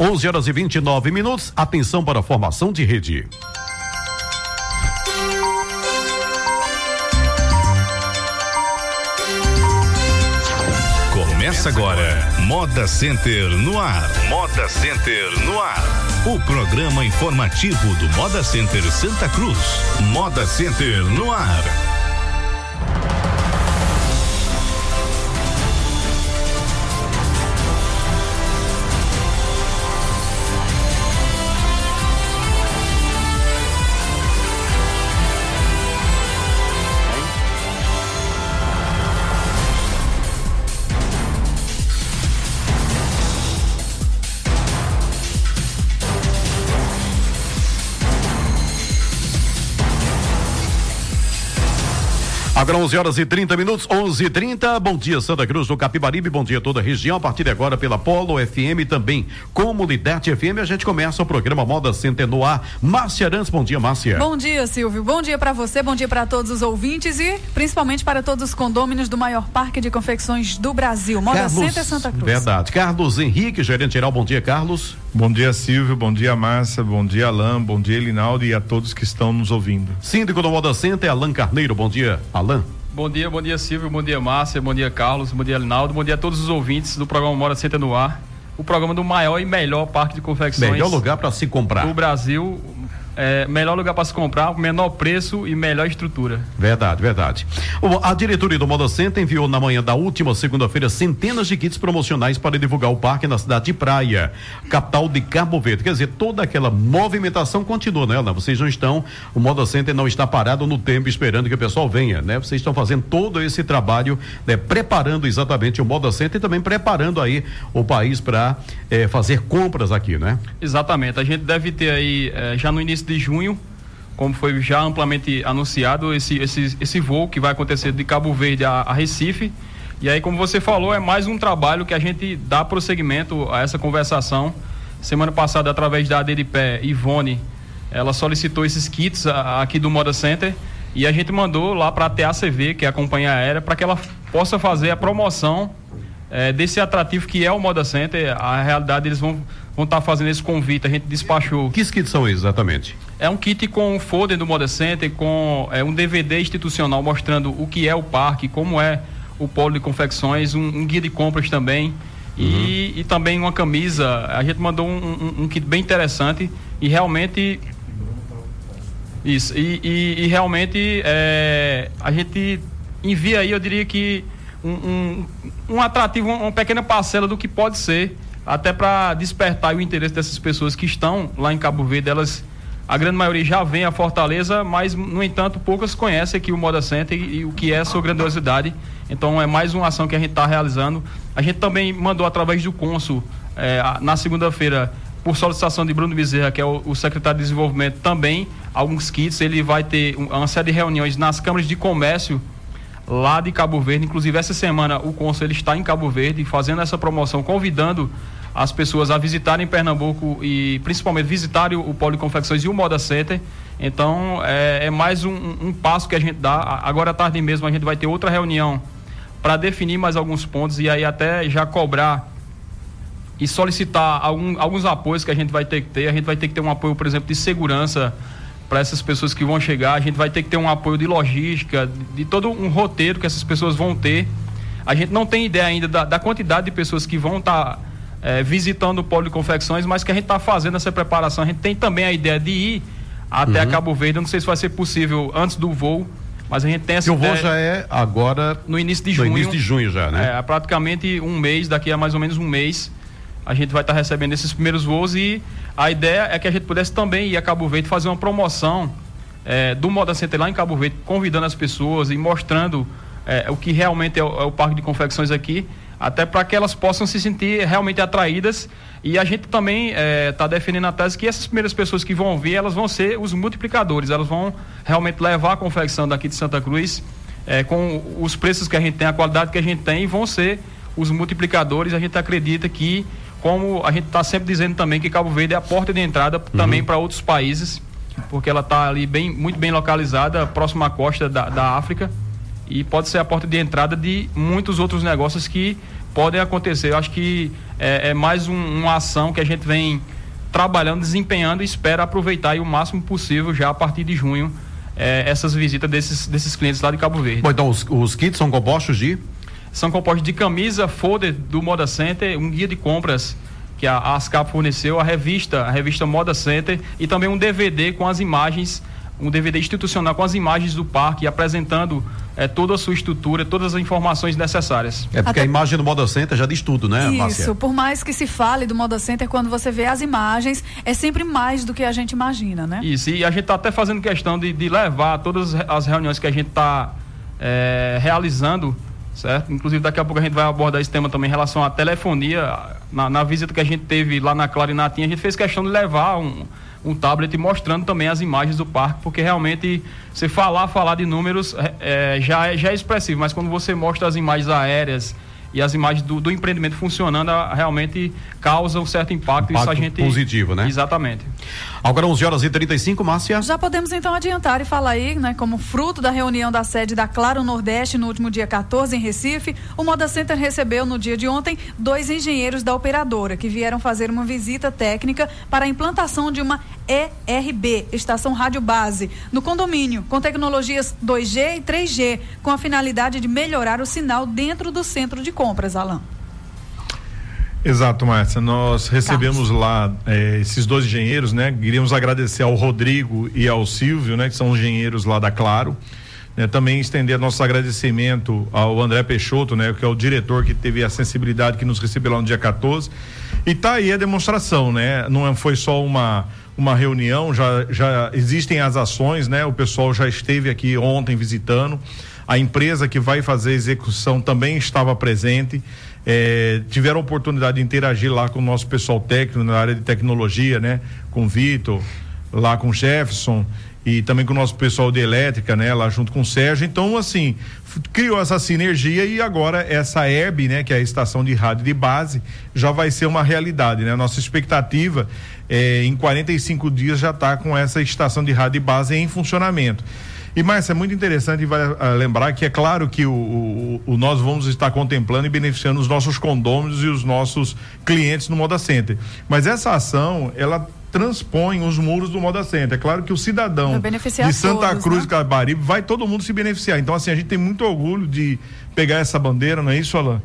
11 horas e 29 minutos. Atenção para a formação de rede. Começa agora, Moda Center no ar. Moda Center no ar. O programa informativo do Moda Center Santa Cruz. Moda Center no ar. Agora 11 horas e 30 minutos, 11 e 30 Bom dia, Santa Cruz do Capibaribe. Bom dia a toda a região. A partir de agora, pela Polo FM também Comunidade FM, a gente começa o programa Moda Center no ar. Márcia Arantes, bom dia, Márcia. Bom dia, Silvio. Bom dia para você, bom dia para todos os ouvintes e principalmente para todos os condôminos do maior parque de confecções do Brasil. Moda Carlos, Center Santa Cruz. Verdade. Carlos Henrique, gerente geral. Bom dia, Carlos. Bom dia, Silvio. Bom dia, Márcia. Bom dia, Alain. Bom dia, Elinaldo e a todos que estão nos ouvindo. Síndico do Moda Center, Alain Carneiro. Bom dia, Alain. Bom dia, bom dia Silvio, bom dia Márcia, bom dia Carlos, bom dia Linaldo, bom dia a todos os ouvintes do programa Mora Senta no Ar, o programa do maior e melhor parque de confecções. Melhor lugar para se comprar. Do Brasil, é, melhor lugar para se comprar, menor preço e melhor estrutura. Verdade, verdade. A diretoria do Moda Center enviou na manhã da última segunda-feira centenas de kits promocionais para divulgar o parque na cidade de Praia, capital de Cabo Verde. Quer dizer, toda aquela movimentação continua, né, Ana? Vocês não estão, o Moda Center não está parado no tempo esperando que o pessoal venha, né? Vocês estão fazendo todo esse trabalho, né? preparando exatamente o Moda Center e também preparando aí o país para eh, fazer compras aqui, né? Exatamente. A gente deve ter aí, eh, já no início de junho, como foi já amplamente anunciado, esse, esse, esse voo que vai acontecer de Cabo Verde a, a Recife. E aí, como você falou, é mais um trabalho que a gente dá prosseguimento a essa conversação. Semana passada, através da Aderipé, Ivone, ela solicitou esses kits a, aqui do Moda Center e a gente mandou lá para a TACV, que é a companhia aérea, para que ela possa fazer a promoção é, desse atrativo que é o Moda Center. A realidade, eles vão vão estar tá fazendo esse convite. A gente despachou. Que kits são exatamente? É um kit com um folder do Moda Center, com é, um DVD institucional mostrando o que é o parque, como é o polo de confecções, um, um guia de compras também. Uhum. E, e, também uma camisa. A gente mandou um, um, um kit bem interessante e realmente. Isso, e, e, e realmente é, a gente envia aí, eu diria que um, um, um atrativo, uma pequena parcela do que pode ser até para despertar o interesse dessas pessoas que estão lá em Cabo Verde, elas a grande maioria já vem a Fortaleza, mas no entanto poucas conhecem aqui o Moda Center e, e o que é sua grandiosidade. Então é mais uma ação que a gente está realizando. A gente também mandou através do cônsul é, na segunda-feira por solicitação de Bruno Bezerra, que é o, o, secretário de desenvolvimento, também alguns kits. Ele vai ter uma série de reuniões nas câmaras de comércio lá de Cabo Verde. Inclusive, essa semana o cônsul ele está em Cabo Verde fazendo essa promoção, convidando as pessoas a visitarem Pernambuco e principalmente visitarem o, o Polo de Confecções e o Moda Center. Então é, é mais um, um, passo que a gente dá. Agora à tarde mesmo a gente vai ter outra reunião para definir mais alguns pontos e aí até já cobrar e solicitar algum, alguns apoios que a gente vai ter que ter. A gente vai ter que ter um apoio, por exemplo, de segurança para essas pessoas que vão chegar. A gente vai ter que ter um apoio de logística, de, de todo um roteiro que essas pessoas vão ter. A gente não tem ideia ainda da, da quantidade de pessoas que vão estar tá é, visitando o polo de confecções, mas que a gente está fazendo essa preparação. A gente tem também a ideia de ir até uhum. Cabo Verde. Eu não sei se vai ser possível antes do voo, mas a gente tem essa que ideia. o voo já é agora. No início de junho. No início de junho já, né? É, praticamente um mês, daqui a mais ou menos um mês, a gente vai estar tá recebendo esses primeiros voos e a ideia é que a gente pudesse também ir a Cabo Verde fazer uma promoção é, do Moda Center lá em Cabo Verde, convidando as pessoas e mostrando é, o que realmente é o, é o parque de confecções aqui até para que elas possam se sentir realmente atraídas. E a gente também está é, tá defendendo a tese que essas primeiras pessoas que vão vir, elas vão ser os multiplicadores, elas vão realmente levar a confecção daqui de Santa Cruz é, com os preços que a gente tem, a qualidade que a gente tem, e vão ser os multiplicadores. A gente acredita que, como a gente está sempre dizendo também, que Cabo Verde é a porta de entrada uhum. também para outros países, porque ela está ali bem, muito bem localizada, próxima à costa da, da África e pode ser a porta de entrada de muitos outros negócios que podem acontecer. Eu acho que é, é mais um, uma ação que a gente vem trabalhando, desempenhando e espera aproveitar o máximo possível já a partir de junho é, essas visitas desses, desses clientes lá de Cabo Verde. Bom, então os, os kits são compostos de? São compostos de camisa, folder do Moda Center, um guia de compras que a, a ASCAP forneceu, a revista, a revista Moda Center e também um DVD com as imagens, um DVD institucional com as imagens do parque, apresentando é, toda a sua estrutura, todas as informações necessárias. É porque Até... a imagem do Moda Center já diz tudo, né, Márcia? Isso, por mais que se fale do Moda Center, quando você vê as imagens, é sempre mais do que a gente imagina, né? Isso, e a gente está até fazendo questão de, de, levar todas as reuniões que a gente está é, realizando certo? Inclusive daqui a pouco a gente vai abordar esse tema também em relação à telefonia. Na, na visita que a gente teve lá na Clarinatinha, a gente fez questão de levar um, um tablet mostrando também as imagens do parque, porque realmente você falar, falar de números é, é já, é, já é expressivo, mas quando você mostra as imagens aéreas e as imagens do, do empreendimento funcionando realmente causa um certo impacto. impacto isso a gente positivo, né? Exatamente. Agora 11 horas e 35, Márcia. Já podemos então adiantar e falar aí, né, como fruto da reunião da sede da Claro Nordeste no último dia 14 em Recife, o Moda Center recebeu no dia de ontem dois engenheiros da operadora que vieram fazer uma visita técnica para a implantação de uma ERB, Estação Rádio Base, no condomínio, com tecnologias 2G e 3G, com a finalidade de melhorar o sinal dentro do centro de compras, Alain. Exato, Márcia. Nós recebemos Carlos. lá é, esses dois engenheiros, né? Queríamos agradecer ao Rodrigo e ao Silvio, né? Que são engenheiros lá da Claro. Né? Também estender nosso agradecimento ao André Peixoto, né? Que é o diretor que teve a sensibilidade que nos recebeu lá no dia 14. E tá aí a demonstração, né? Não foi só uma uma reunião, já, já existem as ações, né? O pessoal já esteve aqui ontem visitando. A empresa que vai fazer a execução também estava presente. É, tiveram a oportunidade de interagir lá com o nosso pessoal técnico na área de tecnologia, né? Com o Vitor, lá com o Jefferson e também com o nosso pessoal de elétrica, né? Lá junto com o Sérgio. Então, assim, criou essa sinergia e agora essa ERB, né? Que é a estação de rádio de base, já vai ser uma realidade, né? Nossa expectativa é, em 45 dias já está com essa estação de rádio de base em funcionamento. E Márcia, é muito interessante uh, lembrar que é claro que o, o, o, nós vamos estar contemplando e beneficiando os nossos condôminos e os nossos clientes no Moda Center. Mas essa ação, ela transpõe os muros do Moda Center. É claro que o cidadão de Santa todos, Cruz né? e Cabaribe vai todo mundo se beneficiar. Então, assim, a gente tem muito orgulho de pegar essa bandeira, não é isso, Alain?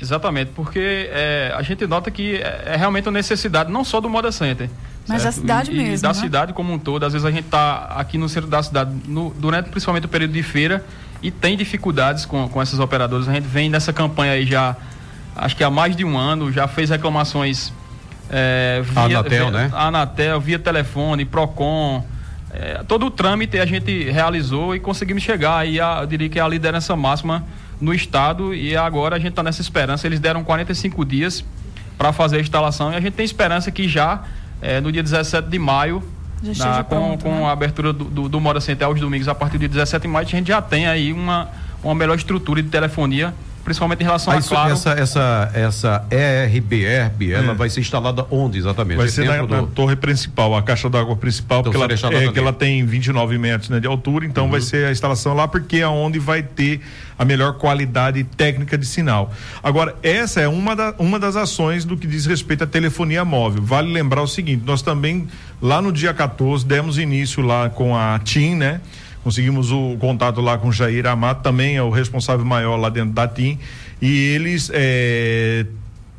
Exatamente, porque é, a gente nota que é, é, realmente uma necessidade não só do Moda Center. Mas certo? da cidade e, mesmo. E da né? cidade como um todo. Às vezes a gente está aqui no centro da cidade, no, durante principalmente o período de feira, e tem dificuldades com, com essas operadoras. A gente vem nessa campanha aí já, acho que há mais de um ano, já fez reclamações é, via, Anatel, via, né? Anatel, via telefone, PROCON. É, todo o trâmite a gente realizou e conseguimos chegar aí, a, eu diria que é a liderança máxima no estado e agora a gente está nessa esperança. Eles deram 45 dias para fazer a instalação e a gente tem esperança que já é, no dia 17 de maio, na, com, pronto, com né? a abertura do, do, do Moda Center aos domingos, a partir do dia 17 de maio, a gente já tem aí uma, uma melhor estrutura de telefonia principalmente em relação a claro. Essa, essa, essa ERB, ERB, ela é. vai ser instalada onde exatamente? Vai ser na, do... na, torre principal, a caixa d'água principal, então, porque ela, é, que ela tem 29 metros né, de altura, então uhum. vai ser a instalação lá, porque é onde vai ter a melhor qualidade técnica de sinal. Agora, essa é uma, da, uma das ações do que diz respeito à telefonia móvel. Vale lembrar o seguinte, nós também, lá no dia 14, demos início lá com a TIM, né? Conseguimos o contato lá com o Jair Amato, também é o responsável maior lá dentro da TIM. E eles é,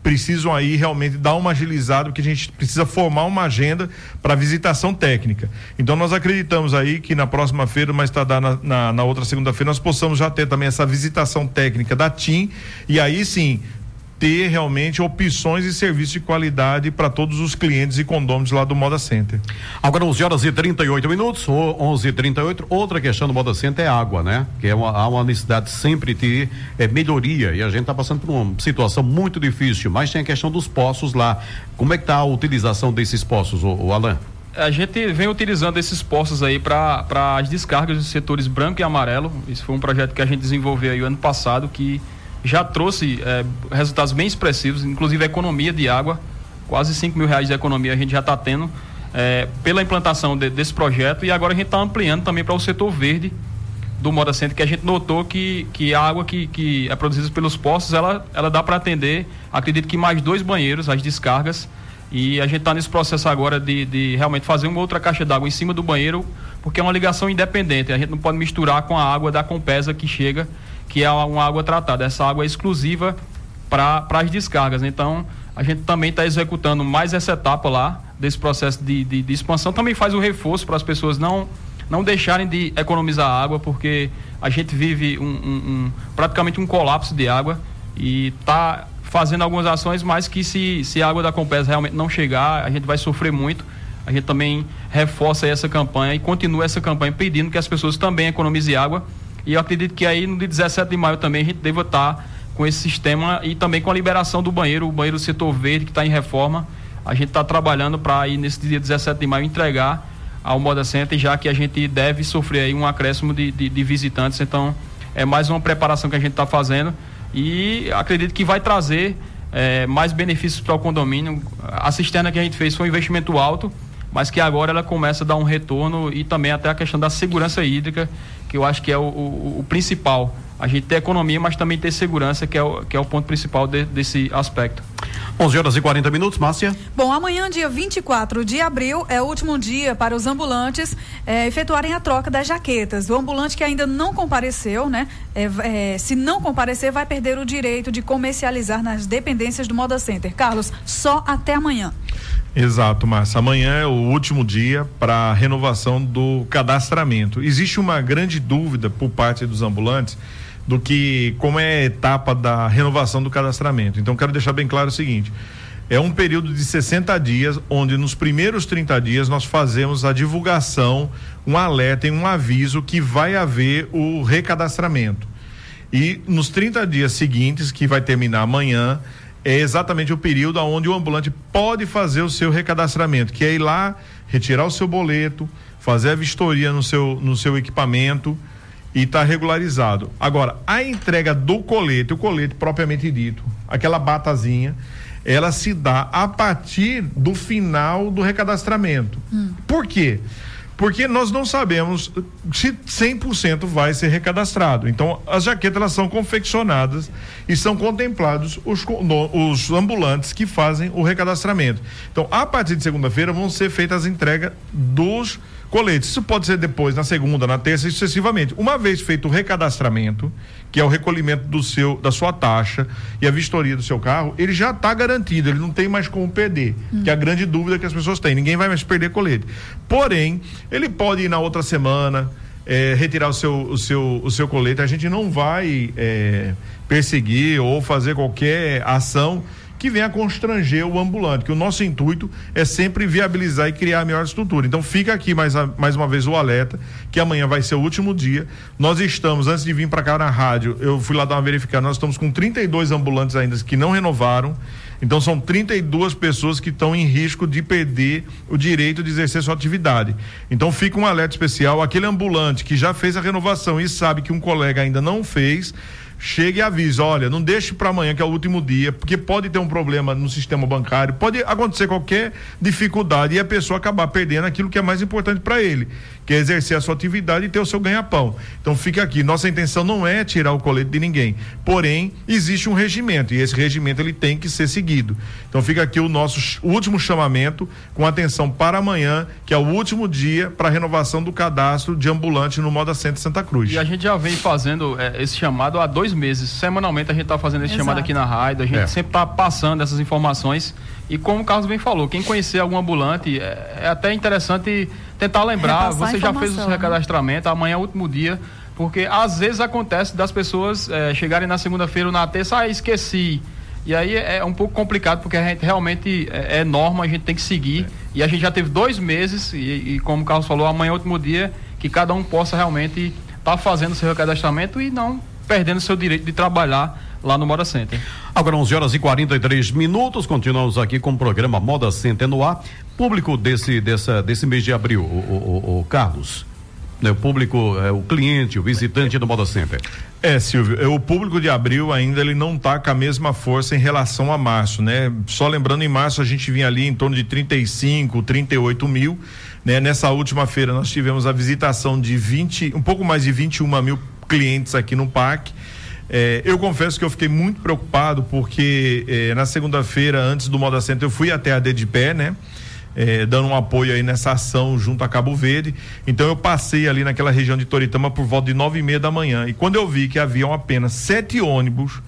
precisam aí realmente dar uma agilizada, porque a gente precisa formar uma agenda para visitação técnica. Então nós acreditamos aí que na próxima feira, mas está na, na, na outra segunda-feira, nós possamos já ter também essa visitação técnica da TIM e aí sim ter realmente opções e serviços de qualidade para todos os clientes e condôminos lá do Moda Center. Agora 11 horas e 38 minutos, ou 11 e 38 outra questão do Moda Center é água, né? Que é uma, há uma necessidade sempre de é, melhoria e a gente está passando por uma situação muito difícil, mas tem a questão dos poços lá. Como é que está a utilização desses poços, o, o Alan? a gente vem utilizando esses postos aí para as descargas dos setores branco e amarelo. Isso foi um projeto que a gente desenvolveu aí o ano passado que já trouxe é, resultados bem expressivos, inclusive a economia de água, quase 5 mil reais de economia a gente já está tendo é, pela implantação de, desse projeto. E agora a gente está ampliando também para o setor verde, do Moda Center que a gente notou que, que a água que, que é produzida pelos poços, ela, ela dá para atender, acredito que mais dois banheiros, as descargas, e a gente está nesse processo agora de, de realmente fazer uma outra caixa d'água em cima do banheiro, porque é uma ligação independente, a gente não pode misturar com a água da Compesa que chega, que é uma água tratada, essa água é exclusiva para as descargas, então a gente também está executando mais essa etapa lá, desse processo de, de, de expansão, também faz o reforço para as pessoas não não deixarem de economizar água, porque a gente vive um, um, um praticamente um colapso de água e está fazendo algumas ações, mas que se, se a água da Compesa realmente não chegar, a gente vai sofrer muito. A gente também reforça essa campanha e continua essa campanha pedindo que as pessoas também economizem água. E eu acredito que aí no dia 17 de maio também a gente deva estar com esse sistema e também com a liberação do banheiro, o banheiro do setor verde que está em reforma. A gente está trabalhando para aí nesse dia 17 de maio entregar ao Moda Center, já que a gente deve sofrer aí um acréscimo de, de, de visitantes. Então, é mais uma preparação que a gente está fazendo e acredito que vai trazer é, mais benefícios para o condomínio. A cisterna que a gente fez foi um investimento alto, mas que agora ela começa a dar um retorno e também até a questão da segurança hídrica, que eu acho que é o, o, o principal. A gente ter economia, mas também ter segurança, que é o, que é o ponto principal de, desse aspecto. 11 horas e 40 minutos, Márcia. Bom, amanhã, dia 24 de abril, é o último dia para os ambulantes é, efetuarem a troca das jaquetas. O ambulante que ainda não compareceu, né? É, é, se não comparecer, vai perder o direito de comercializar nas dependências do Moda Center. Carlos, só até amanhã. Exato, Márcia. Amanhã é o último dia para renovação do cadastramento. Existe uma grande dúvida por parte dos ambulantes do que como é a etapa da renovação do cadastramento. Então, quero deixar bem claro o seguinte: é um período de 60 dias, onde nos primeiros 30 dias nós fazemos a divulgação, um alerta e um aviso que vai haver o recadastramento. E nos 30 dias seguintes, que vai terminar amanhã, é exatamente o período onde o ambulante pode fazer o seu recadastramento, que é ir lá, retirar o seu boleto, fazer a vistoria no seu, no seu equipamento e está regularizado. Agora, a entrega do colete, o colete propriamente dito, aquela batazinha, ela se dá a partir do final do recadastramento. Hum. Por quê? Porque nós não sabemos se 100% vai ser recadastrado. Então, as jaquetas elas são confeccionadas e são contemplados os, os ambulantes que fazem o recadastramento. Então, a partir de segunda-feira vão ser feitas as entregas dos coletes. Isso pode ser depois, na segunda, na terça sucessivamente. Uma vez feito o recadastramento, que é o recolhimento do seu, da sua taxa e a vistoria do seu carro, ele já está garantido, ele não tem mais como perder, hum. que é a grande dúvida que as pessoas têm. Ninguém vai mais perder colete. Porém, ele pode ir na outra semana, é, retirar o seu, o, seu, o seu colete. A gente não vai é, perseguir ou fazer qualquer ação que venha constranger o ambulante, que o nosso intuito é sempre viabilizar e criar a melhor estrutura. Então fica aqui mais, mais uma vez o alerta, que amanhã vai ser o último dia. Nós estamos, antes de vir para cá na rádio, eu fui lá dar uma verificada, nós estamos com 32 ambulantes ainda que não renovaram. Então são 32 pessoas que estão em risco de perder o direito de exercer sua atividade. Então fica um alerta especial, aquele ambulante que já fez a renovação e sabe que um colega ainda não fez, chegue e avise, olha, não deixe para amanhã que é o último dia, porque pode ter um problema no sistema bancário, pode acontecer qualquer dificuldade e a pessoa acabar perdendo aquilo que é mais importante para ele, que é exercer a sua atividade e ter o seu ganha-pão. Então fica aqui, nossa intenção não é tirar o colete de ninguém, porém existe um regimento e esse regimento ele tem que ser seguido. Então fica aqui o nosso último chamamento com atenção para amanhã, que é o último dia para renovação do cadastro de ambulante no Moda Centro Santa Cruz. E a gente já vem fazendo é, esse chamado há dois dois meses. Semanalmente a gente está fazendo esse Exato. chamado aqui na rádio, a gente é. sempre está passando essas informações. E como o Carlos bem falou, quem conhecer algum ambulante, é, é até interessante tentar lembrar. Você já fez o seu né? recadastramento, amanhã é o último dia. Porque às vezes acontece das pessoas é, chegarem na segunda-feira ou na terça, ah, esqueci. E aí é, é um pouco complicado, porque a gente realmente é, é norma, a gente tem que seguir. É. E a gente já teve dois meses, e, e, como o Carlos falou, amanhã é o último dia, que cada um possa realmente estar tá fazendo seu recadastramento e não perdendo seu direito de trabalhar lá no Moda Center. Agora 11 horas e 43 minutos, continuamos aqui com o programa Moda Center no ar. Público desse, dessa, desse mês de abril, o, o, o, o Carlos. né, o público, é, o cliente, o visitante do Moda Center? É, Silvio, é, o público de abril ainda ele não está com a mesma força em relação a março, né? Só lembrando, em março a gente vinha ali em torno de 35, 38 mil, né? Nessa última feira nós tivemos a visitação de 20, um pouco mais de 21 mil clientes aqui no parque. É, eu confesso que eu fiquei muito preocupado porque é, na segunda-feira, antes do Moda Center, eu fui até a D de pé, né? É, dando um apoio aí nessa ação junto a Cabo Verde. Então eu passei ali naquela região de Toritama por volta de nove e meia da manhã. E quando eu vi que haviam apenas sete ônibus,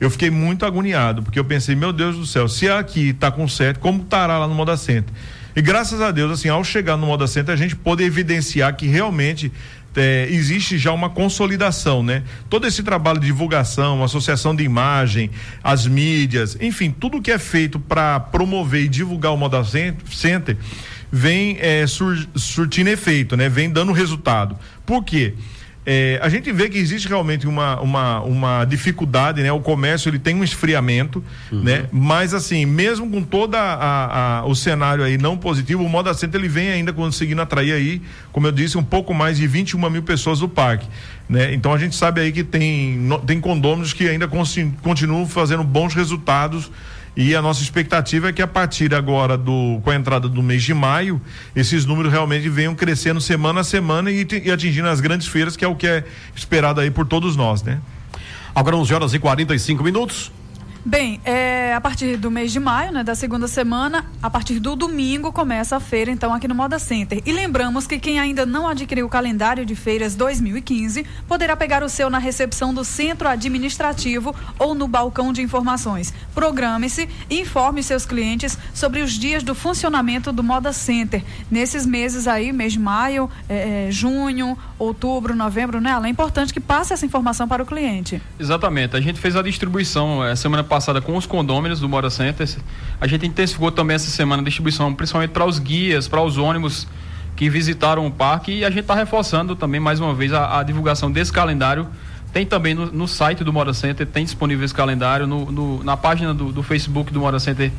eu fiquei muito agoniado, porque eu pensei, meu Deus do céu, se aqui está com sete, como estará lá no Moda Center? E graças a Deus, assim, ao chegar no Moda Center, a gente pôde evidenciar que realmente é, existe já uma consolidação, né? Todo esse trabalho de divulgação, associação de imagem, as mídias, enfim, tudo que é feito para promover e divulgar o Moda Center vem é, sur, surtindo efeito, né? Vem dando resultado. Por quê? É, a gente vê que existe realmente uma, uma, uma dificuldade, né? O comércio ele tem um esfriamento, uhum. né? Mas assim, mesmo com todo o cenário aí não positivo, o Moda Center ele vem ainda conseguindo atrair aí, como eu disse, um pouco mais de 21 mil pessoas do parque, né? Então a gente sabe aí que tem, tem condôminos que ainda continuam fazendo bons resultados e a nossa expectativa é que a partir agora do com a entrada do mês de maio, esses números realmente venham crescendo semana a semana e, e atingindo as grandes feiras, que é o que é esperado aí por todos nós, né? Agora 11 horas e 45 minutos. Bem, é, a partir do mês de maio, né, da segunda semana, a partir do domingo começa a feira, então, aqui no Moda Center. E lembramos que quem ainda não adquiriu o calendário de feiras 2015 poderá pegar o seu na recepção do centro administrativo ou no balcão de informações. Programe-se e informe seus clientes sobre os dias do funcionamento do Moda Center. Nesses meses aí, mês de maio, é, é junho, outubro, novembro, né? É importante que passe essa informação para o cliente. Exatamente. A gente fez a distribuição é, semana passada com os condôminos do Mora Center. A gente intensificou também essa semana a distribuição, principalmente para os guias, para os ônibus que visitaram o parque e a gente está reforçando também mais uma vez a, a, divulgação desse calendário. Tem também no, no, site do Mora Center, tem disponível esse calendário, no, no na página do, do, Facebook do Mora Center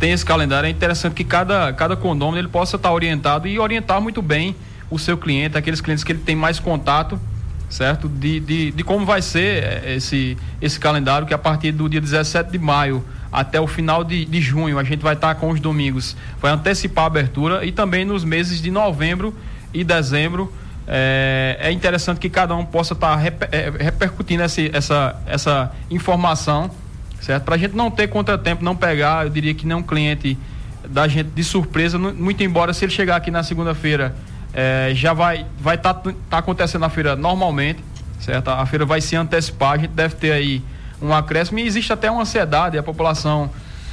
tem esse calendário. É interessante que cada, cada condômino ele possa estar tá orientado e orientar muito bem o seu cliente, aqueles clientes que ele tem mais contato certo? De, de, de como vai ser eh, esse, esse calendário, que a partir do dia 17 de maio até o final de, de junho a gente vai estar com os domingos, vai antecipar a abertura e também nos meses de novembro e dezembro. É, é interessante que cada um possa estar reper, é, repercutindo essa, essa, essa informação, certo? Para a gente não ter contratempo, não pegar, eu diria que nem um cliente da gente de surpresa, muito embora se ele chegar aqui na segunda-feira é, já vai vai estar tá, tá acontecendo a feira normalmente, certo? A feira vai se antecipar, a gente deve ter aí um acréscimo e existe até uma ansiedade, a população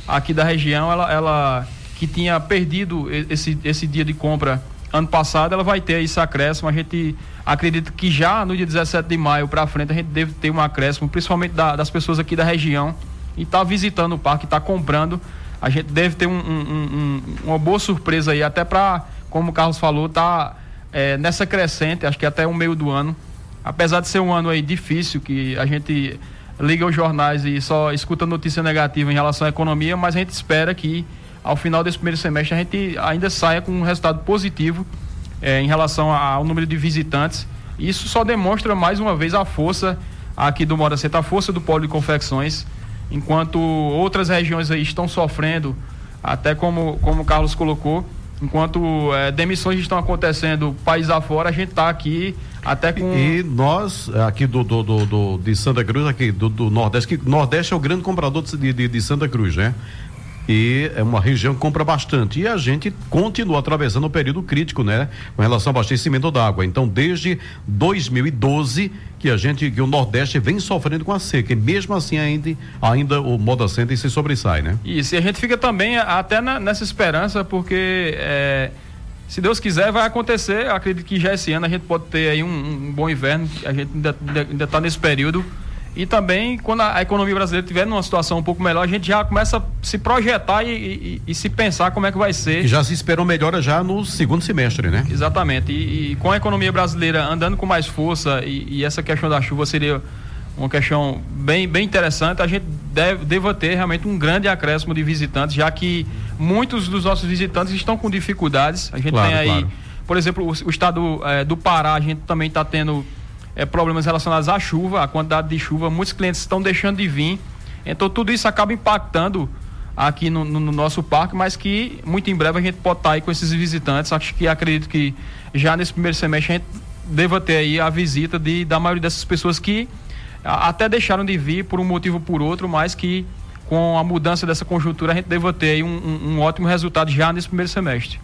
aqui da região, ela, ela que tinha perdido esse, esse dia de compra ano passado, ela vai ter esse acréscimo. A gente acredita que já no dia 17 de maio para frente a gente deve ter um acréscimo, principalmente da, das pessoas aqui da região e está visitando o parque, está comprando. A gente deve ter um, um, um, uma boa surpresa aí, até para como o Carlos falou, está é, nessa crescente, acho que até o meio do ano. Apesar de ser um ano aí difícil, que a gente liga os jornais e só escuta notícia negativa em relação à economia, mas a gente espera que ao final desse primeiro semestre a gente ainda saia com um resultado positivo é, em relação ao número de visitantes. Isso só demonstra mais uma vez a força aqui do Mora Center, a força do polo de confecções, enquanto outras regiões aí estão sofrendo, até como, como o Carlos colocou, Enquanto é, demissões estão acontecendo país afora, a gente está aqui até com. E, nós, aqui do, do, do, do, de Santa Cruz, aqui do, do Nordeste, que Nordeste é o grande comprador de, de, de Santa Cruz, né? e é uma região que compra bastante. E a gente continua atravessando o período crítico, né? Com relação ao abastecimento da água. Então, desde 2012 que a gente, que o Nordeste vem sofrendo com a seca. E mesmo assim ainda, ainda o Moda Center se sobressai, né? Isso, e a gente fica também até na, nessa esperança, porque é, se Deus quiser, vai acontecer. Acredito que já esse ano a gente pode ter aí um, um bom inverno. A gente ainda está nesse período e também, quando a, economia brasileira estiver numa situação um pouco melhor, a gente já começa a se projetar e, e, e se pensar como é que vai ser. Que já se esperou melhora já no segundo semestre, né? Exatamente. E, e com a economia brasileira andando com mais força e, essa questão da chuva seria uma questão bem, bem interessante. A gente deve, deva ter realmente um grande acréscimo de visitantes, já que muitos dos nossos visitantes estão com dificuldades. A gente claro, tem aí. Claro Por exemplo, o, o estado é, do Pará, a gente também está tendo é, problemas relacionados à chuva, à quantidade de chuva. Muitos clientes estão deixando de vir. Então, tudo isso acaba impactando aqui no, no, no, nosso parque, mas que muito em breve a gente pode estar aí com esses visitantes. Acho que acredito que já nesse primeiro semestre a gente deva ter aí a visita de, da maioria dessas pessoas que até deixaram de vir por um motivo ou por outro, mas que com a mudança dessa conjuntura, a gente deva ter um, um, ótimo resultado já nesse primeiro semestre.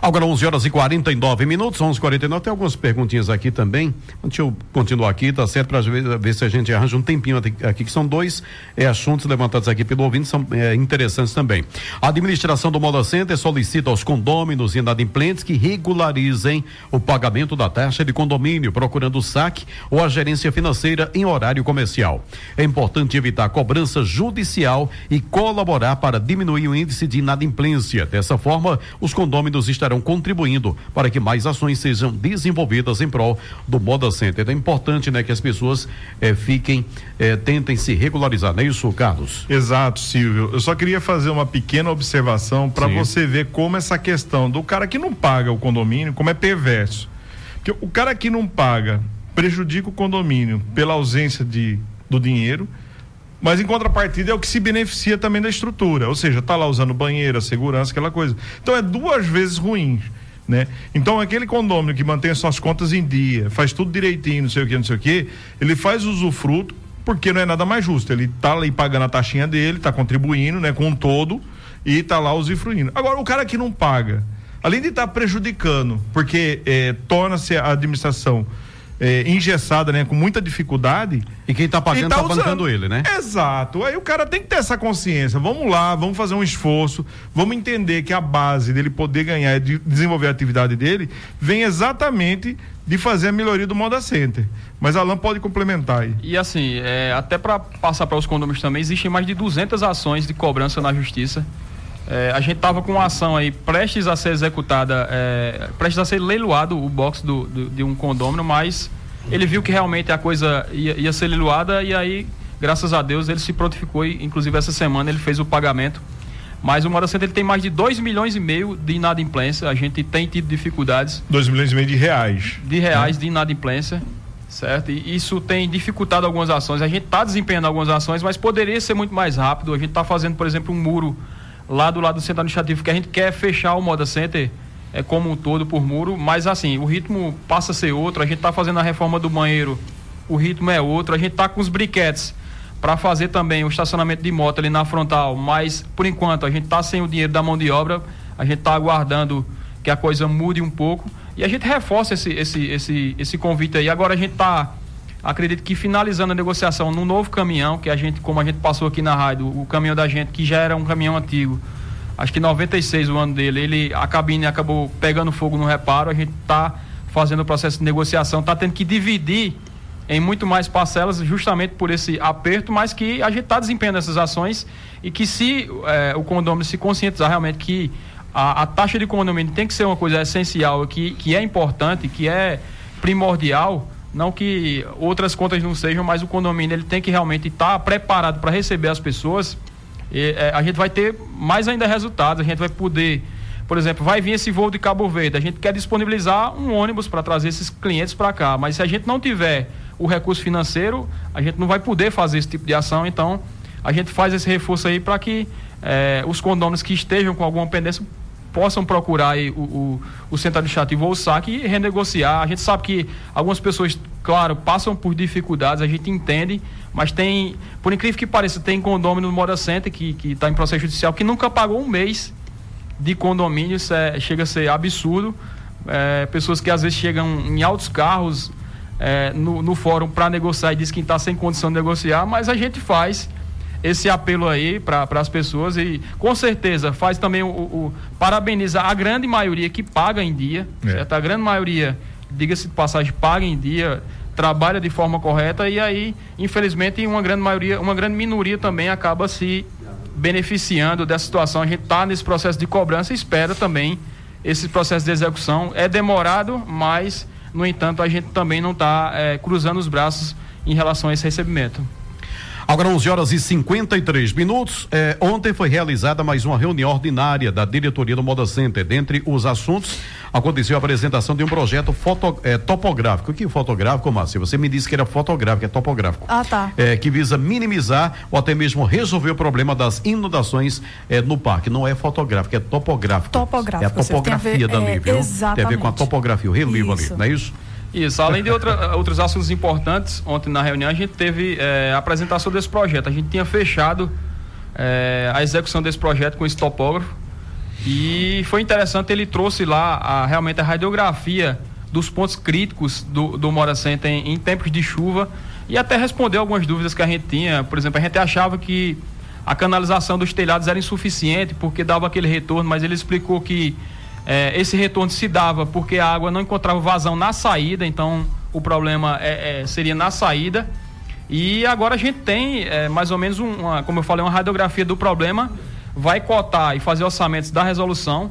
Agora, 11 horas e 49 minutos, 11 49 Tem algumas perguntinhas aqui também. Deixa eu continuar aqui, tá certo? Para ver, ver, se a gente arranja um tempinho aqui, que são dois é, assuntos levantados aqui pelo ouvinte, são é, interessantes também. A administração do Moda Center solicita aos condôminos e inadimplentes que regularizem o pagamento da taxa de condomínio, procurando o saque ou a gerência financeira em horário comercial. É importante evitar cobrança judicial e colaborar para diminuir o índice de inadimplência. Dessa forma, os condôminos estarão contribuindo para que mais ações sejam desenvolvidas em prol do Moda Center. É importante, né, que as pessoas eh, fiquem, eh, tentem se regularizar, não é isso, Carlos? Exato, Silvio. Eu só queria fazer uma pequena observação para você ver como essa questão do cara que não paga o condomínio, como é perverso. Porque o cara que não paga prejudica o condomínio pela ausência de, do dinheiro mas em contrapartida é o que se beneficia também da estrutura, ou seja, tá lá usando banheira, segurança, aquela coisa. Então é duas vezes ruim. Né? Então aquele condomínio que mantém suas contas em dia, faz tudo direitinho, não sei o que, não sei o que, ele faz usufruto porque não é nada mais justo. Ele tá ali pagando a taxinha dele, tá contribuindo, né, com um todo e tá lá usufruindo. Agora o cara que não paga, além de estar tá prejudicando, porque eh, torna-se a administração é, engessada, né? Com muita dificuldade. E quem está pagando está tá bancando ele, né? Exato. Aí o cara tem que ter essa consciência. Vamos lá, vamos fazer um esforço, vamos entender que a base dele poder ganhar e de desenvolver a atividade dele vem exatamente de fazer a melhoria do Moda Center. Mas Alan pode complementar aí. E assim, é, até para passar para os condomínios também, existem mais de 200 ações de cobrança na justiça é, a gente estava com uma ação aí prestes a ser executada, é, prestes a ser leiloado o box do, do, de um condômino, mas ele viu que realmente a coisa ia, ia, ser leiloada e aí, graças a Deus, ele se prontificou e, inclusive, essa semana ele fez o pagamento. Mas o Moda Center ele tem mais de 2 milhões e meio de inadimplência. A gente tem tido dificuldades. 2 milhões e meio de reais. De reais né? de inadimplência certo? E isso tem dificultado algumas ações. A gente está desempenhando algumas ações, mas poderia ser muito mais rápido. A gente está fazendo, por exemplo, um muro lá do lado do centro administrativo, que a gente quer fechar o Moda Center é, como um todo por muro, mas assim, o ritmo passa a ser outro, a gente está fazendo a reforma do banheiro, o ritmo é outro, a gente está com os briquetes para fazer também o estacionamento de moto ali na frontal, mas por enquanto a gente está sem o dinheiro da mão de obra, a gente está aguardando que a coisa mude um pouco e a gente reforça esse, esse, esse, esse convite aí. Agora a gente está acredito que finalizando a negociação no novo caminhão, que a gente, como a gente passou aqui na rádio, o caminhão da gente, que já era um caminhão antigo, acho que 96 o ano dele, ele, a cabine acabou pegando fogo no reparo, a gente está fazendo o processo de negociação, está tendo que dividir em muito mais parcelas, justamente por esse aperto, mas que a gente está desempenhando essas ações e que se é, o condomínio se conscientizar realmente que a, a, taxa de condomínio tem que ser uma coisa essencial, que, que é importante, que é primordial, não que outras contas não sejam, mas o condomínio ele tem que realmente estar tá preparado para receber as pessoas. E, é, a gente vai ter mais ainda resultados, a gente vai poder, por exemplo, vai vir esse voo de Cabo Verde, a gente quer disponibilizar um ônibus para trazer esses clientes para cá, mas se a gente não tiver o recurso financeiro, a gente não vai poder fazer esse tipo de ação, então a gente faz esse reforço aí para que é, os condôminos que estejam com alguma pendência possam procurar o, o, o centro administrativo ou o SAC e renegociar. A gente sabe que algumas pessoas, claro, passam por dificuldades, a gente entende, mas tem, por incrível que pareça, tem condomínio no Moda Center que está em processo judicial que nunca pagou um mês de condomínio, isso é, chega a ser absurdo. É, pessoas que às vezes chegam em altos carros é, no, no fórum para negociar e diz que está sem condição de negociar, mas a gente faz esse apelo aí para as pessoas e com certeza faz também o, o, parabenizar a grande maioria que paga em dia, é. certo? A grande maioria, diga-se de passagem, paga em dia, trabalha de forma correta e aí, infelizmente, uma grande maioria, uma grande minoria também acaba se beneficiando dessa situação. A gente está nesse processo de cobrança e espera também esse processo de execução. É demorado, mas, no entanto, a gente também não está é, cruzando os braços em relação a esse recebimento. Agora 11 horas e 53 minutos. É, ontem foi realizada mais uma reunião ordinária da diretoria do Moda Center. Dentre os assuntos, aconteceu a apresentação de um projeto foto, é, topográfico. O que é fotográfico, Márcia? Você me disse que era fotográfico, é topográfico. Ah, tá. É, que visa minimizar ou até mesmo resolver o problema das inundações no parque. Não é fotográfico, é topográfico. Topográfico. É a topografia ver, dali, é, viu? Exatamente. Tem a ver com a topografia, o relevo Isso. ali, não é isso? Isso, além de outra, outros assuntos importantes, ontem na reunião a gente teve é, a apresentação desse projeto. A gente tinha fechado é, a execução desse projeto com esse topógrafo e foi interessante, ele trouxe lá a, realmente a radiografia dos pontos críticos do, do Mora Center em, em tempos de chuva e até respondeu algumas dúvidas que a gente tinha. Por exemplo, a gente achava que a canalização dos telhados era insuficiente porque dava aquele retorno, mas ele explicou que é, esse retorno se dava porque a água não encontrava vazão na saída, então o problema é, é, seria na saída. E agora a gente tem é, mais ou menos uma, como eu falei, uma radiografia do problema, vai cotar e fazer orçamentos da resolução.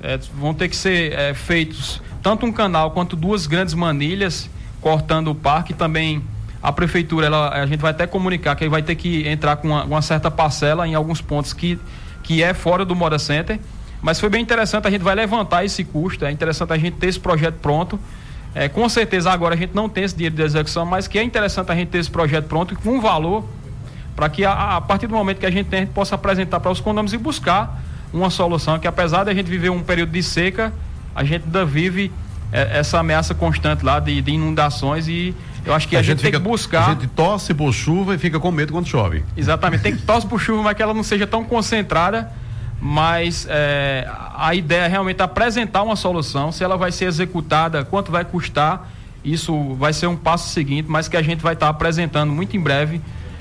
É, vão ter que ser é, feitos tanto um canal quanto duas grandes manilhas cortando o parque. Também a prefeitura, ela, a gente vai até comunicar que vai ter que entrar com uma, uma certa parcela em alguns pontos que, que é fora do Moda Center. Mas foi bem interessante, a gente vai levantar esse custo, é interessante a gente ter esse projeto pronto. É, com certeza agora a gente não tem esse dinheiro de execução, mas que é interessante a gente ter esse projeto pronto com um valor para que a, a, partir do momento que a gente tem, a gente possa apresentar para os condomínios e buscar uma solução que apesar de a gente viver um período de seca, a gente ainda vive é, essa ameaça constante lá de, de, inundações e eu acho que a, a gente, gente fica, tem que buscar. A gente torce por chuva e fica com medo quando chove. Exatamente, tem que torce por chuva, mas que ela não seja tão concentrada mas é, a ideia é realmente apresentar uma solução, se ela vai ser executada, quanto vai custar, isso vai ser um passo seguinte, mas que a gente vai estar apresentando muito em breve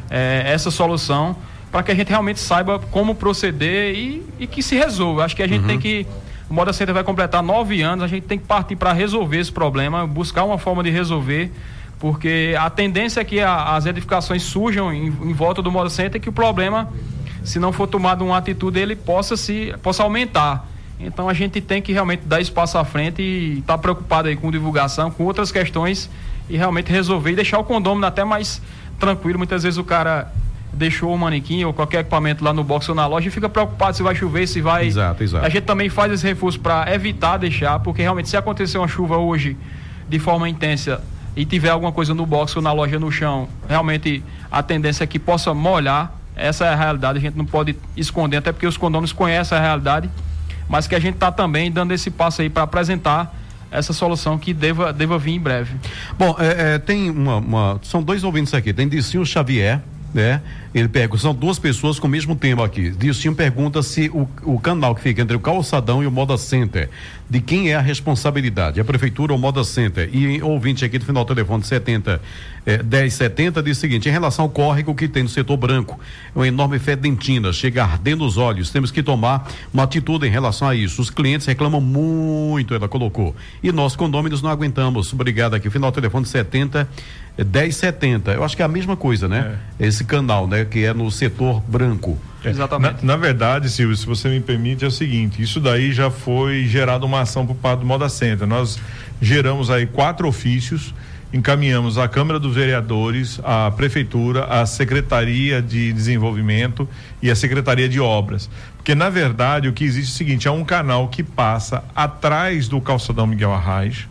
é, essa solução para que a gente realmente saiba como proceder e, e que se resolva. Acho que a gente uhum. tem que. O Moda Center vai completar nove anos, a gente tem que partir para resolver esse problema, buscar uma forma de resolver, porque a tendência é que a, as edificações surjam em, em volta do Moda Center e que o problema se não for tomada uma atitude, ele possa se possa aumentar. Então a gente tem que realmente dar espaço à frente e estar tá preocupado aí com divulgação, com outras questões e realmente resolver e deixar o condomínio até mais tranquilo. Muitas vezes o cara deixou o manequim ou qualquer equipamento lá no box ou na loja e fica preocupado se vai chover, se vai. Exato, exato. A gente também faz esse reforço para evitar deixar, porque realmente se acontecer uma chuva hoje de forma intensa e tiver alguma coisa no box ou na loja no chão, realmente a tendência é que possa molhar essa é a realidade, a gente não pode esconder, até porque os condôminos conhecem a realidade, mas que a gente está também dando esse passo aí para apresentar essa solução que deva, deva vir em breve. Bom, é, é, tem uma, uma, São dois ouvintes aqui. Tem Dicinho Xavier, né? Ele pergunta, são duas pessoas com o mesmo tema aqui. Dilcinho pergunta se o, o canal que fica entre o Calçadão e o Moda Center, de quem é a responsabilidade? A prefeitura ou o Moda Center? E ouvinte aqui do final do telefone 70 é, 1070 diz o seguinte: em relação ao córrego que tem no setor branco, é uma enorme fedentina, chega a arder nos olhos. Temos que tomar uma atitude em relação a isso. Os clientes reclamam muito, ela colocou. E nós, condôminos, não aguentamos. Obrigado aqui. Final do telefone 70 1070. Eu acho que é a mesma coisa, né? É. Esse canal, né? Que é no setor branco. É. Exatamente. Na, na, verdade, Silvio, se você me permite, é o seguinte: isso daí já foi gerado uma ação por parte do Moda Center. Nós geramos aí quatro ofícios, encaminhamos à Câmara dos Vereadores, à Prefeitura, à Secretaria de Desenvolvimento e à Secretaria de Obras. Porque, na verdade, o que existe é o seguinte: é um canal que passa atrás do calçadão Miguel Arraes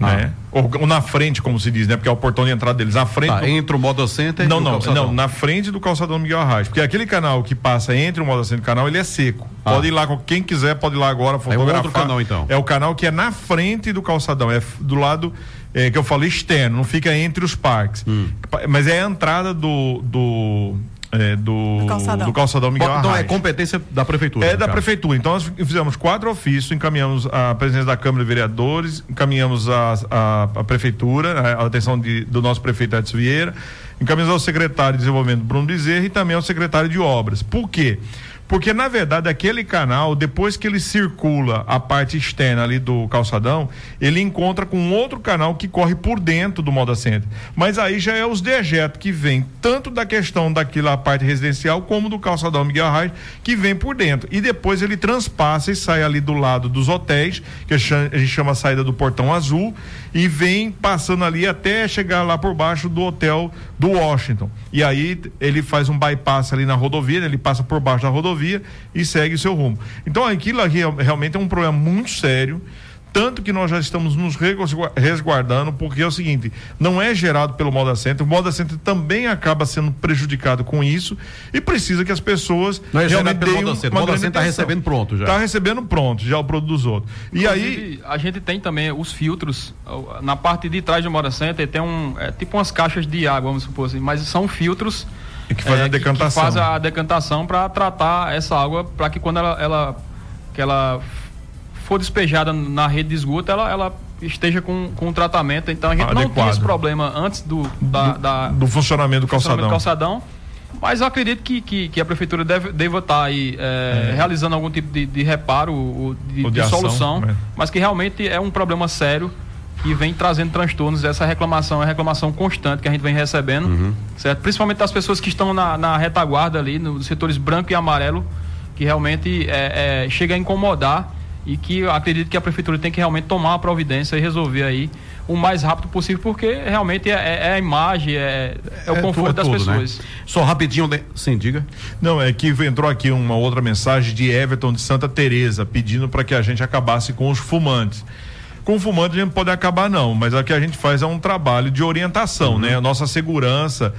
ah. né? Ou, ou, na frente, como se diz, né? Porque é o portão de entrada deles. Na frente. Ah, do... Entre o Moda Center não, e não, não, na frente do calçadão Miguel Arraes. Porque aquele canal que passa entre o Moda Center e o canal, ele é seco. Ah. Pode ir lá, quem quiser pode ir lá agora fotografar. É outro canal, então. É o canal que é na frente do calçadão, é do lado é, que eu falei externo, não fica entre os parques. Hum. Mas é a entrada do, do é, do, do, calçadão. do calçadão Miguel Bom, Então é competência da prefeitura. É da prefeitura. Então nós fizemos quatro ofícios, encaminhamos a presidência da Câmara de Vereadores, encaminhamos a, a, a prefeitura, a, a atenção de, do nosso prefeito Edson Vieira, encaminhamos ao secretário de Desenvolvimento Bruno Bezerra e também ao secretário de Obras. Por quê? Porque, na verdade, aquele canal, depois que ele circula a parte externa ali do calçadão, ele encontra com outro canal que corre por dentro do Moda Center. Mas aí já é os dejetos que vem tanto da questão daquela parte residencial como do calçadão Miguel Arraes, que vem por dentro. E depois ele transpassa e sai ali do lado dos hotéis, que a gente chama a saída do Portão Azul, e vem passando ali até chegar lá por baixo do hotel do Washington. E aí ele faz um bypass ali na rodovia, ele passa por baixo da rodovia e segue seu rumo. Então aquilo aqui realmente é um problema muito sério tanto que nós já estamos nos resguardando, porque é o seguinte, não é gerado pelo Moda Center, o Moda Center também acaba sendo prejudicado com isso e precisa que as pessoas não é realmente pelo Moda Center, o Moda Center está recebendo pronto já. Está recebendo pronto já o produto dos outros. E Inclusive, aí a gente tem também os filtros na parte de trás do Moda Center tem um é, tipo umas caixas de água, vamos supor assim, mas são filtros e que faz é, a decantação. Que, que faz a decantação para tratar essa água para que quando ela, ela que ela for despejada na rede de esgoto, ela, ela esteja com, com tratamento. Então a gente Adequado. não tem esse problema antes do, da, do, da, do funcionamento do calçadão. Funcionamento do calçadão. Mas eu acredito que, que, que a prefeitura deve, deva estar aí é, é. realizando algum tipo de, de reparo, de, de, de ação, solução, né? mas que realmente é um problema sério que vem trazendo transtornos. Essa reclamação é reclamação constante que a gente vem recebendo, uhum. certo? Principalmente das pessoas que estão na, na retaguarda ali, nos setores branco e amarelo, que realmente é, é, chega a incomodar e que eu acredito que a prefeitura tem que realmente tomar uma providência e resolver aí o mais rápido possível, porque realmente é, é a imagem, é, é o é conforto das tudo, né? pessoas. Né? Só rapidinho, sem diga. Não, é que entrou aqui uma outra mensagem de Everton de Santa Teresa pedindo para que a gente acabasse com os fumantes. Com fumante a gente não pode acabar não, mas o que a gente faz é um trabalho de orientação, uhum. né? A nossa segurança,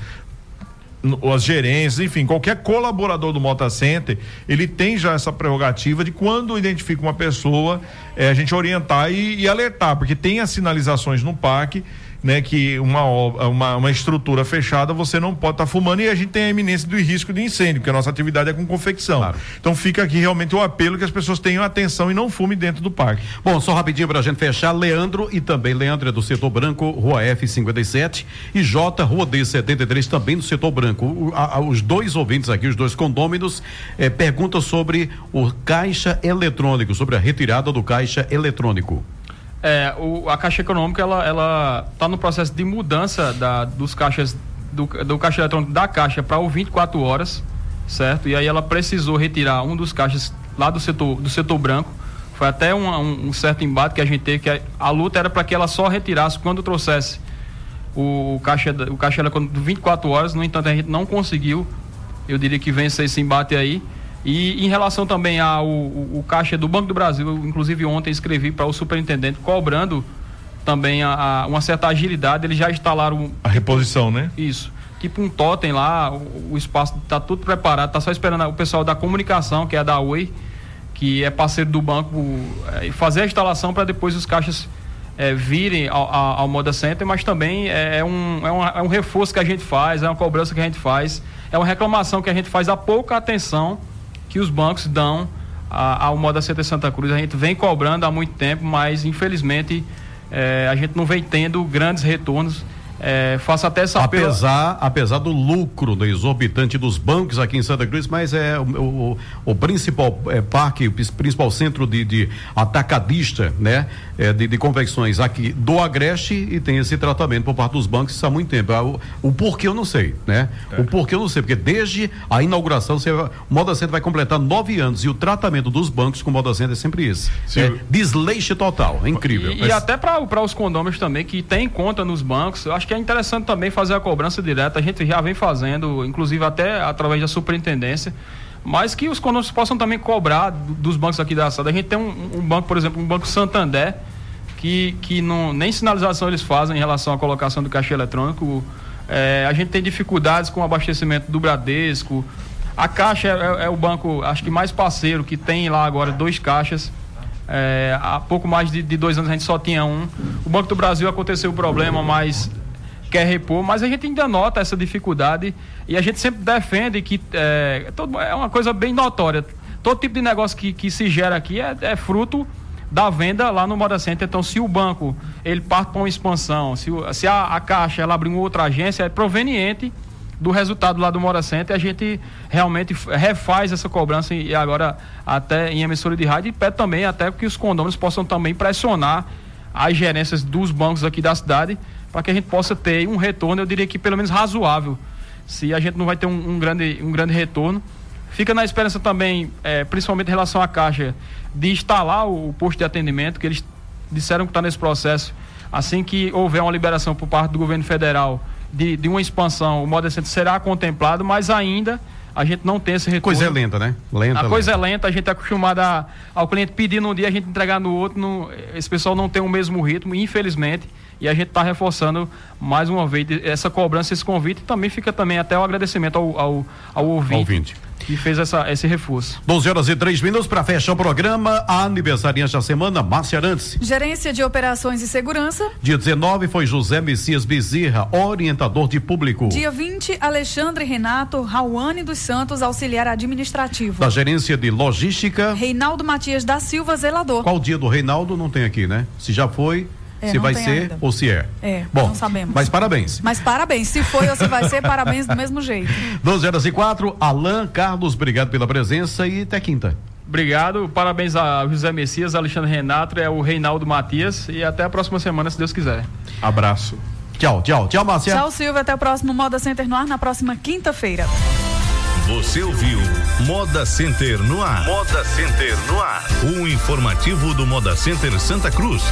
as gerências, enfim, qualquer colaborador do Mota Center, ele tem já essa prerrogativa de quando identifica uma pessoa, é, a gente orientar e, e alertar, porque tem as sinalizações no parque né, que uma, uma, uma estrutura fechada você não pode estar tá fumando e a gente tem a iminência do risco de incêndio, porque a nossa atividade é com confecção. Claro. Então fica aqui realmente o apelo que as pessoas tenham atenção e não fume dentro do parque. Bom, só rapidinho para a gente fechar, Leandro e também Leandro é do setor branco, Rua F57 e J, Rua D73 também do setor branco. O, a, os dois ouvintes aqui, os dois condôminos, eh, perguntam sobre o caixa eletrônico, sobre a retirada do caixa eletrônico. É, o, a Caixa Econômica ela ela está no processo de mudança da, dos caixas do, do caixa eletrônico da Caixa para o 24 horas, certo? E aí ela precisou retirar um dos caixas lá do setor do setor branco. Foi até um, um, um certo embate que a gente teve que a, a luta era para que ela só retirasse quando trouxesse o, o caixa o caixa eletrônico 24 horas. No entanto a gente não conseguiu. Eu diria que vence esse embate aí. E em relação também ao o, o caixa do Banco do Brasil, inclusive ontem escrevi para o superintendente cobrando também a, a, uma certa agilidade, eles já instalaram a reposição, né? Isso. Tipo um totem lá, o, o espaço está tudo preparado, está só esperando o pessoal da comunicação, que é da Oi, que é parceiro do banco, é, fazer a instalação para depois os caixas é, virem ao, ao, ao, Moda Center, mas também é, é um, é, um, é um reforço que a gente faz, é uma cobrança que a gente faz, é uma reclamação que a gente faz a pouca atenção que os bancos dão ao Moda Center Santa Cruz. A gente vem cobrando há muito tempo, mas infelizmente é, a gente não vem tendo grandes retornos é, faço até essa apesar apela... apesar do lucro do exorbitante dos bancos aqui em Santa Cruz mas é o, o, o principal é, parque o principal centro de, de atacadista né é, de, de, convecções aqui do Agreste e tem esse tratamento por parte dos bancos há muito tempo. O, o porquê eu não sei né? É. o porquê eu não sei porque desde a inauguração você, o Moda Center vai completar nove anos e o tratamento dos bancos com o Moda Center é sempre esse é, desleixo total é incrível. E, mas... e até para os condôminos também que tem conta nos bancos eu acho acho que é interessante também fazer a cobrança direta. A gente já vem fazendo, inclusive até através da superintendência, mas que os condomínios possam também cobrar dos bancos aqui da cidade. A gente tem um, um, banco, por exemplo, um banco Santander, que, que não, nem sinalização eles fazem em relação à colocação do caixa eletrônico. É, a gente tem dificuldades com o abastecimento do Bradesco. A Caixa é, é, o banco, acho que mais parceiro, que tem lá agora dois caixas. É, há pouco mais de, de, dois anos a gente só tinha um. O Banco do Brasil aconteceu o problema, mas quer repor, mas a gente ainda nota essa dificuldade e a gente sempre defende que é, é uma coisa bem notória. Todo tipo de negócio que, que se gera aqui é, é fruto da venda lá no Moda Center. Então, se o banco ele parte para uma expansão, se, se a, a Caixa ela abrir uma outra agência, é proveniente do resultado lá do Mora Center, a gente realmente refaz essa cobrança e agora até em emissora de rádio e pede também até que os condôminos possam também pressionar as gerências dos bancos aqui da cidade para que a gente possa ter um retorno, eu diria que pelo menos razoável. Se a gente não vai ter um, um grande, um grande retorno, fica na esperança também, é, principalmente em relação à Caixa, de instalar o, o posto de atendimento, que eles disseram que está nesse processo. Assim que houver uma liberação por parte do governo federal de, de uma expansão, o modo será contemplado, mas ainda a gente não tem esse retorno. Coisa é lenta, né? Lenta. A coisa lenta. é lenta, a gente é acostumado a, ao cliente pedir num dia, a gente entregar no outro. No, esse pessoal não tem o mesmo ritmo, infelizmente. E a gente está reforçando mais uma vez essa cobrança, esse convite. E também fica também até o agradecimento ao, ao, ao ouvinte. ouvinte que fez essa, esse reforço. 12 horas e 3 minutos para fechar o programa. A aniversariante da semana, Márcia Arantes. Gerência de Operações e Segurança. Dia 19 foi José Messias Bezerra, orientador de público. Dia 20, Alexandre Renato Rauane dos Santos, auxiliar administrativo. Da Gerência de Logística. Reinaldo Matias da Silva, zelador. Qual dia do Reinaldo? Não tem aqui, né? Se já foi, é, se vai ser ainda. ou se é. É, Bom, não sabemos. Mas parabéns. Mas parabéns. Se foi ou se vai ser, parabéns do mesmo jeito. 12 horas e 4. Alain Carlos, obrigado pela presença e até quinta. Obrigado, parabéns a José Messias, Alexandre Renato, é o Reinaldo Matias e até a próxima semana, se Deus quiser. Abraço. Tchau, tchau, tchau, Márcia. Tchau, Silvio, até o próximo Moda Center no ar na próxima quinta-feira. Você ouviu Moda Center no ar. Moda Center no ar. Um informativo do Moda Center Santa Cruz.